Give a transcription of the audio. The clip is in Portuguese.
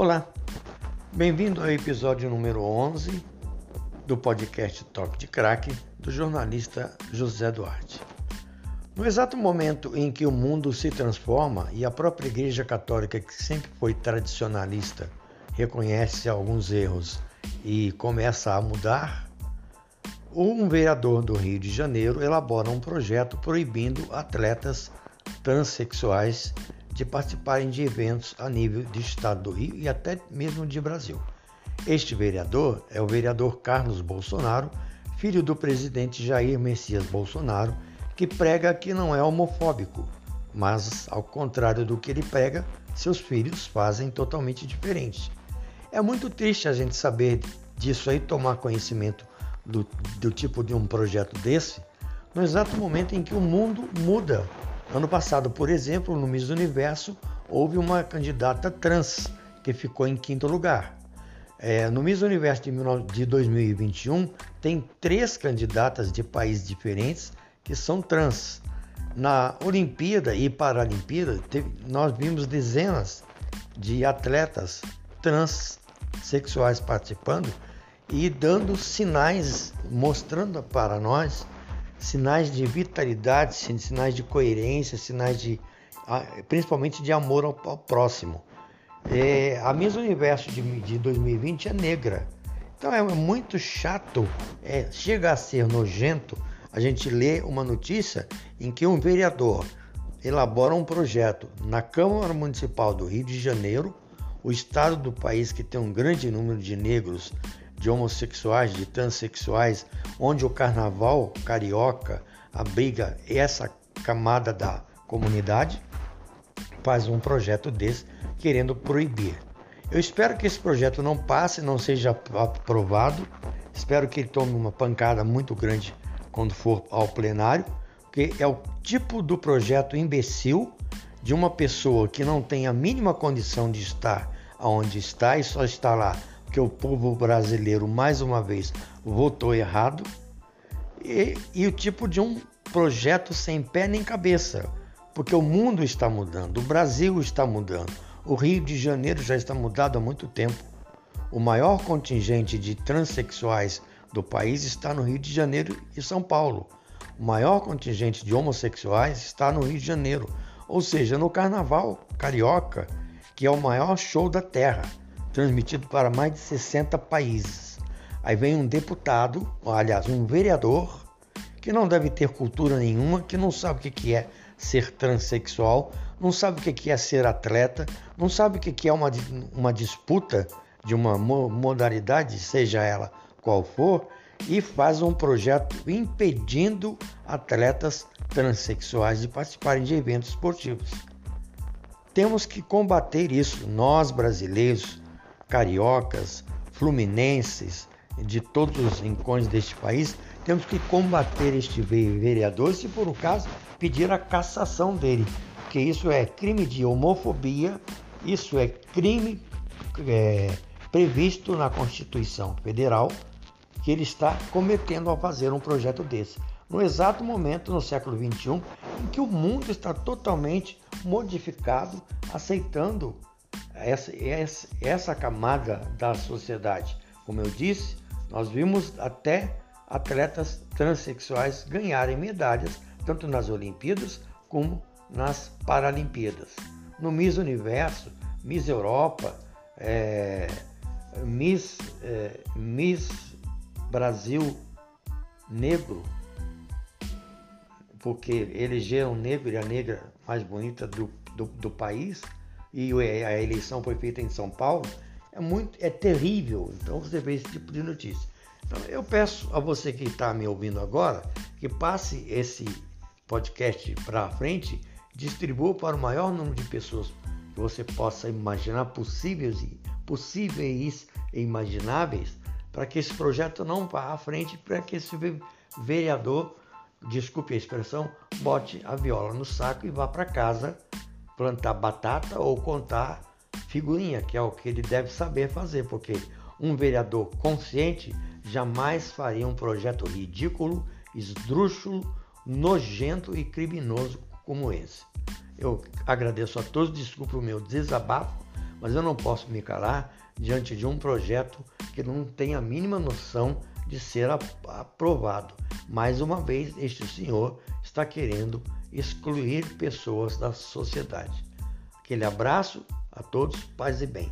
Olá, bem-vindo ao episódio número 11 do podcast Toque de Crack do jornalista José Duarte. No exato momento em que o mundo se transforma e a própria Igreja Católica, que sempre foi tradicionalista, reconhece alguns erros e começa a mudar, um vereador do Rio de Janeiro elabora um projeto proibindo atletas transexuais de participarem de eventos a nível de estado do Rio e até mesmo de Brasil. Este vereador é o vereador Carlos Bolsonaro, filho do presidente Jair Messias Bolsonaro, que prega que não é homofóbico, mas ao contrário do que ele prega, seus filhos fazem totalmente diferente. É muito triste a gente saber disso aí, tomar conhecimento do, do tipo de um projeto desse, no exato momento em que o mundo muda Ano passado, por exemplo, no Miss Universo, houve uma candidata trans que ficou em quinto lugar. É, no Miss Universo de 2021, tem três candidatas de países diferentes que são trans. Na Olimpíada e Paralimpíada, teve, nós vimos dezenas de atletas transexuais participando e dando sinais, mostrando para nós sinais de vitalidade, sinais de coerência, sinais de principalmente de amor ao, próximo. É, a Miss Universo de, de 2020 é negra. Então é muito chato, é, chega a ser nojento a gente ler uma notícia em que um vereador elabora um projeto na Câmara Municipal do Rio de Janeiro, o estado do país que tem um grande número de negros de homossexuais, de transexuais, onde o carnaval carioca abriga essa camada da comunidade, faz um projeto desse querendo proibir. Eu espero que esse projeto não passe, não seja aprovado. Espero que ele tome uma pancada muito grande quando for ao plenário, porque é o tipo do projeto imbecil de uma pessoa que não tem a mínima condição de estar onde está e só está lá que o povo brasileiro mais uma vez votou errado e, e o tipo de um projeto sem pé nem cabeça, porque o mundo está mudando, o Brasil está mudando, o Rio de Janeiro já está mudado há muito tempo. O maior contingente de transexuais do país está no Rio de Janeiro e São Paulo. O maior contingente de homossexuais está no Rio de Janeiro, ou seja, no Carnaval Carioca, que é o maior show da Terra transmitido para mais de 60 países. Aí vem um deputado, aliás, um vereador, que não deve ter cultura nenhuma, que não sabe o que é ser transexual, não sabe o que é ser atleta, não sabe o que é uma, uma disputa de uma modalidade, seja ela qual for, e faz um projeto impedindo atletas transexuais de participarem de eventos esportivos. Temos que combater isso, nós brasileiros, cariocas, fluminenses, de todos os rincões deste país, temos que combater este vereador, se for o caso, pedir a cassação dele, porque isso é crime de homofobia, isso é crime é, previsto na Constituição Federal, que ele está cometendo ao fazer um projeto desse. No exato momento, no século XXI, em que o mundo está totalmente modificado, aceitando essa, essa, essa camada da sociedade. Como eu disse, nós vimos até atletas transexuais ganharem medalhas, tanto nas Olimpíadas como nas Paralimpíadas. No Miss Universo, Miss Europa, é, Miss, é, Miss Brasil Negro, porque elegeram negro e a negra mais bonita do, do, do país, e a eleição foi feita em São Paulo, é muito, é terrível. Então você vê esse tipo de notícia. Então eu peço a você que está me ouvindo agora que passe esse podcast para frente, distribua para o maior número de pessoas que você possa imaginar possíveis e possíveis e imagináveis para que esse projeto não vá à frente, para que esse vereador, desculpe a expressão, bote a viola no saco e vá para casa plantar batata ou contar figurinha, que é o que ele deve saber fazer, porque um vereador consciente jamais faria um projeto ridículo, esdrúxulo, nojento e criminoso como esse. Eu agradeço a todos, desculpe o meu desabafo, mas eu não posso me calar diante de um projeto que não tem a mínima noção de ser aprovado. Mais uma vez, este senhor está querendo excluir pessoas da sociedade. Aquele abraço a todos, paz e bem.